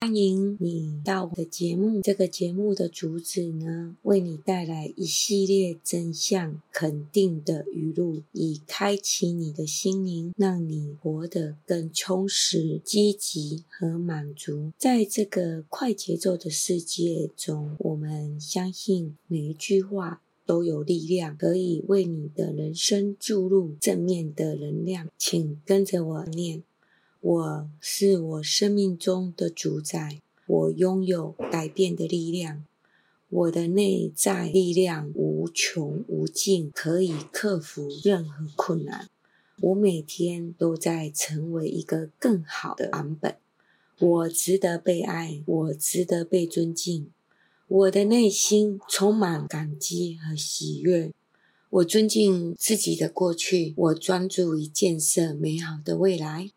欢迎你到我的节目。这个节目的主旨呢，为你带来一系列真相肯定的语录，以开启你的心灵，让你活得更充实、积极和满足。在这个快节奏的世界中，我们相信每一句话都有力量，可以为你的人生注入正面的能量。请跟着我念。我是我生命中的主宰，我拥有改变的力量，我的内在力量无穷无尽，可以克服任何困难。我每天都在成为一个更好的版本。我值得被爱，我值得被尊敬。我的内心充满感激和喜悦。我尊敬自己的过去，我专注于建设美好的未来。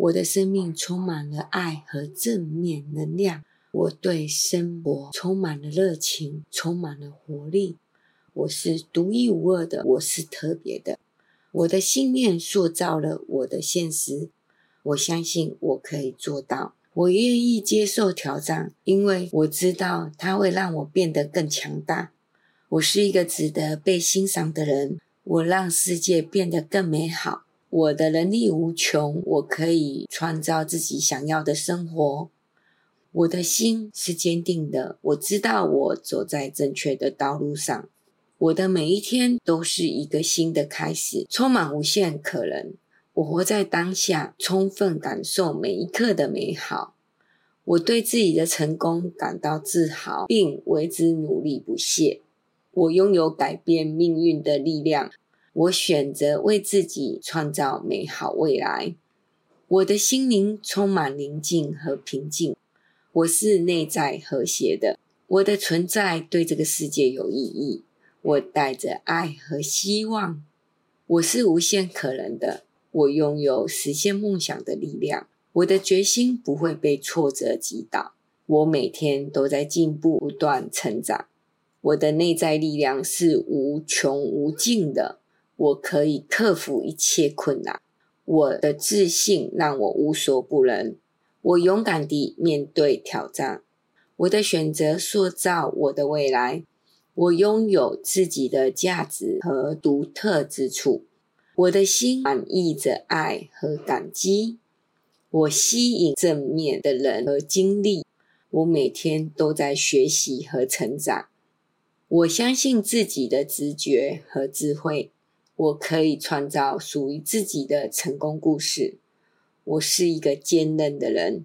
我的生命充满了爱和正面能量，我对生活充满了热情，充满了活力。我是独一无二的，我是特别的。我的信念塑造了我的现实，我相信我可以做到。我愿意接受挑战，因为我知道它会让我变得更强大。我是一个值得被欣赏的人，我让世界变得更美好。我的能力无穷，我可以创造自己想要的生活。我的心是坚定的，我知道我走在正确的道路上。我的每一天都是一个新的开始，充满无限可能。我活在当下，充分感受每一刻的美好。我对自己的成功感到自豪，并为之努力不懈。我拥有改变命运的力量。我选择为自己创造美好未来。我的心灵充满宁静和平静。我是内在和谐的。我的存在对这个世界有意义。我带着爱和希望。我是无限可能的。我拥有实现梦想的力量。我的决心不会被挫折击倒。我每天都在进步，不断成长。我的内在力量是无穷无尽的。我可以克服一切困难。我的自信让我无所不能。我勇敢地面对挑战。我的选择塑造我的未来。我拥有自己的价值和独特之处。我的心满溢着爱和感激。我吸引正面的人和经历。我每天都在学习和成长。我相信自己的直觉和智慧。我可以创造属于自己的成功故事。我是一个坚韧的人。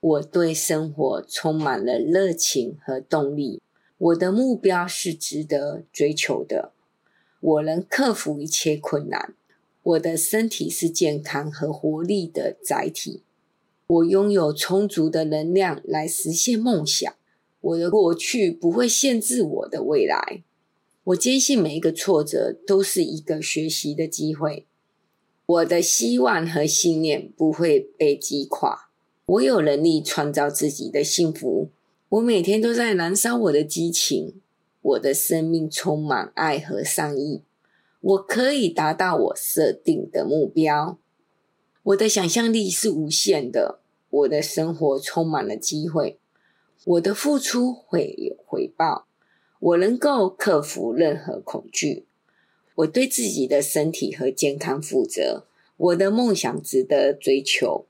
我对生活充满了热情和动力。我的目标是值得追求的。我能克服一切困难。我的身体是健康和活力的载体。我拥有充足的能量来实现梦想。我的过去不会限制我的未来。我坚信每一个挫折都是一个学习的机会。我的希望和信念不会被击垮。我有能力创造自己的幸福。我每天都在燃烧我的激情。我的生命充满爱和善意。我可以达到我设定的目标。我的想象力是无限的。我的生活充满了机会。我的付出会有回报。我能够克服任何恐惧。我对自己的身体和健康负责。我的梦想值得追求。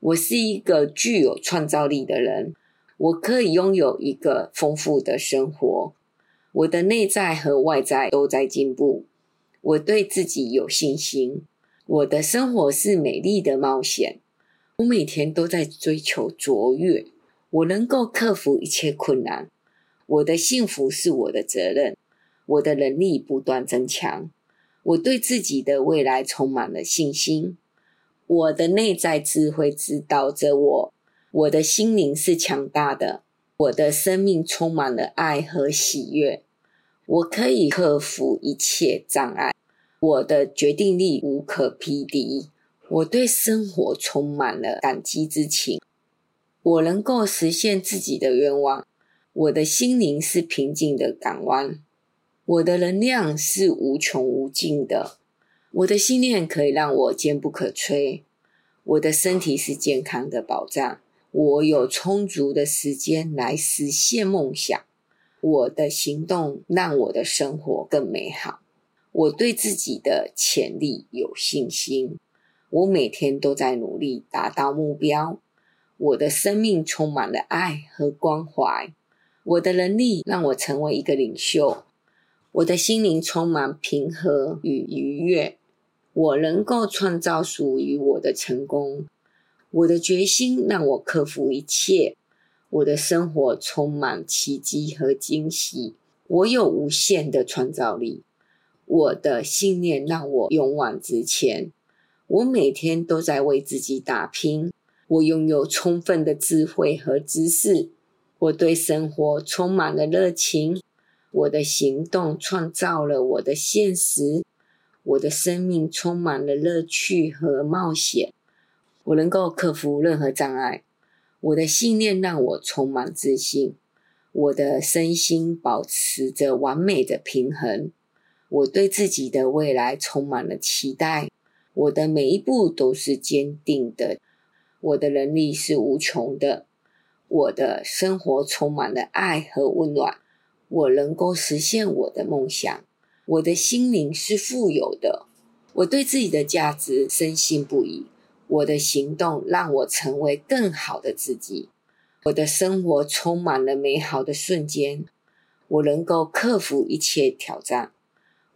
我是一个具有创造力的人。我可以拥有一个丰富的生活。我的内在和外在都在进步。我对自己有信心。我的生活是美丽的冒险。我每天都在追求卓越。我能够克服一切困难。我的幸福是我的责任，我的能力不断增强，我对自己的未来充满了信心。我的内在智慧指导着我，我的心灵是强大的，我的生命充满了爱和喜悦。我可以克服一切障碍，我的决定力无可匹敌。我对生活充满了感激之情，我能够实现自己的愿望。我的心灵是平静的港湾，我的能量是无穷无尽的，我的信念可以让我坚不可摧，我的身体是健康的保障，我有充足的时间来实现梦想。我的行动让我的生活更美好。我对自己的潜力有信心。我每天都在努力达到目标。我的生命充满了爱和关怀。我的能力让我成为一个领袖。我的心灵充满平和与愉悦。我能够创造属于我的成功。我的决心让我克服一切。我的生活充满奇迹和惊喜。我有无限的创造力。我的信念让我勇往直前。我每天都在为自己打拼。我拥有充分的智慧和知识。我对生活充满了热情。我的行动创造了我的现实。我的生命充满了乐趣和冒险。我能够克服任何障碍。我的信念让我充满自信。我的身心保持着完美的平衡。我对自己的未来充满了期待。我的每一步都是坚定的，我的能力是无穷的，我的生活充满了爱和温暖，我能够实现我的梦想，我的心灵是富有的，我对自己的价值深信不疑，我的行动让我成为更好的自己，我的生活充满了美好的瞬间，我能够克服一切挑战，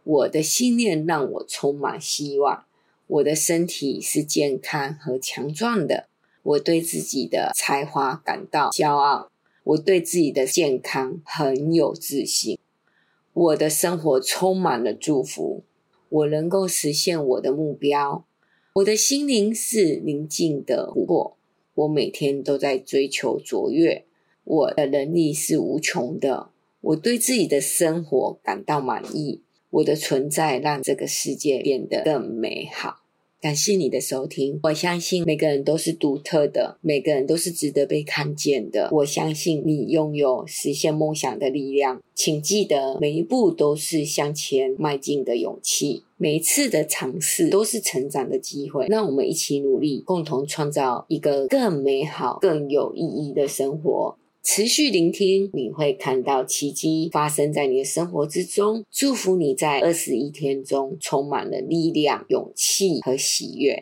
我的信念让我充满希望。我的身体是健康和强壮的，我对自己的才华感到骄傲，我对自己的健康很有自信，我的生活充满了祝福，我能够实现我的目标，我的心灵是宁静的湖泊，我每天都在追求卓越，我的能力是无穷的，我对自己的生活感到满意。我的存在让这个世界变得更美好。感谢你的收听。我相信每个人都是独特的，每个人都是值得被看见的。我相信你拥有实现梦想的力量。请记得，每一步都是向前迈进的勇气，每一次的尝试都是成长的机会。让我们一起努力，共同创造一个更美好、更有意义的生活。持续聆听，你会看到奇迹发生在你的生活之中。祝福你在二十一天中充满了力量、勇气和喜悦。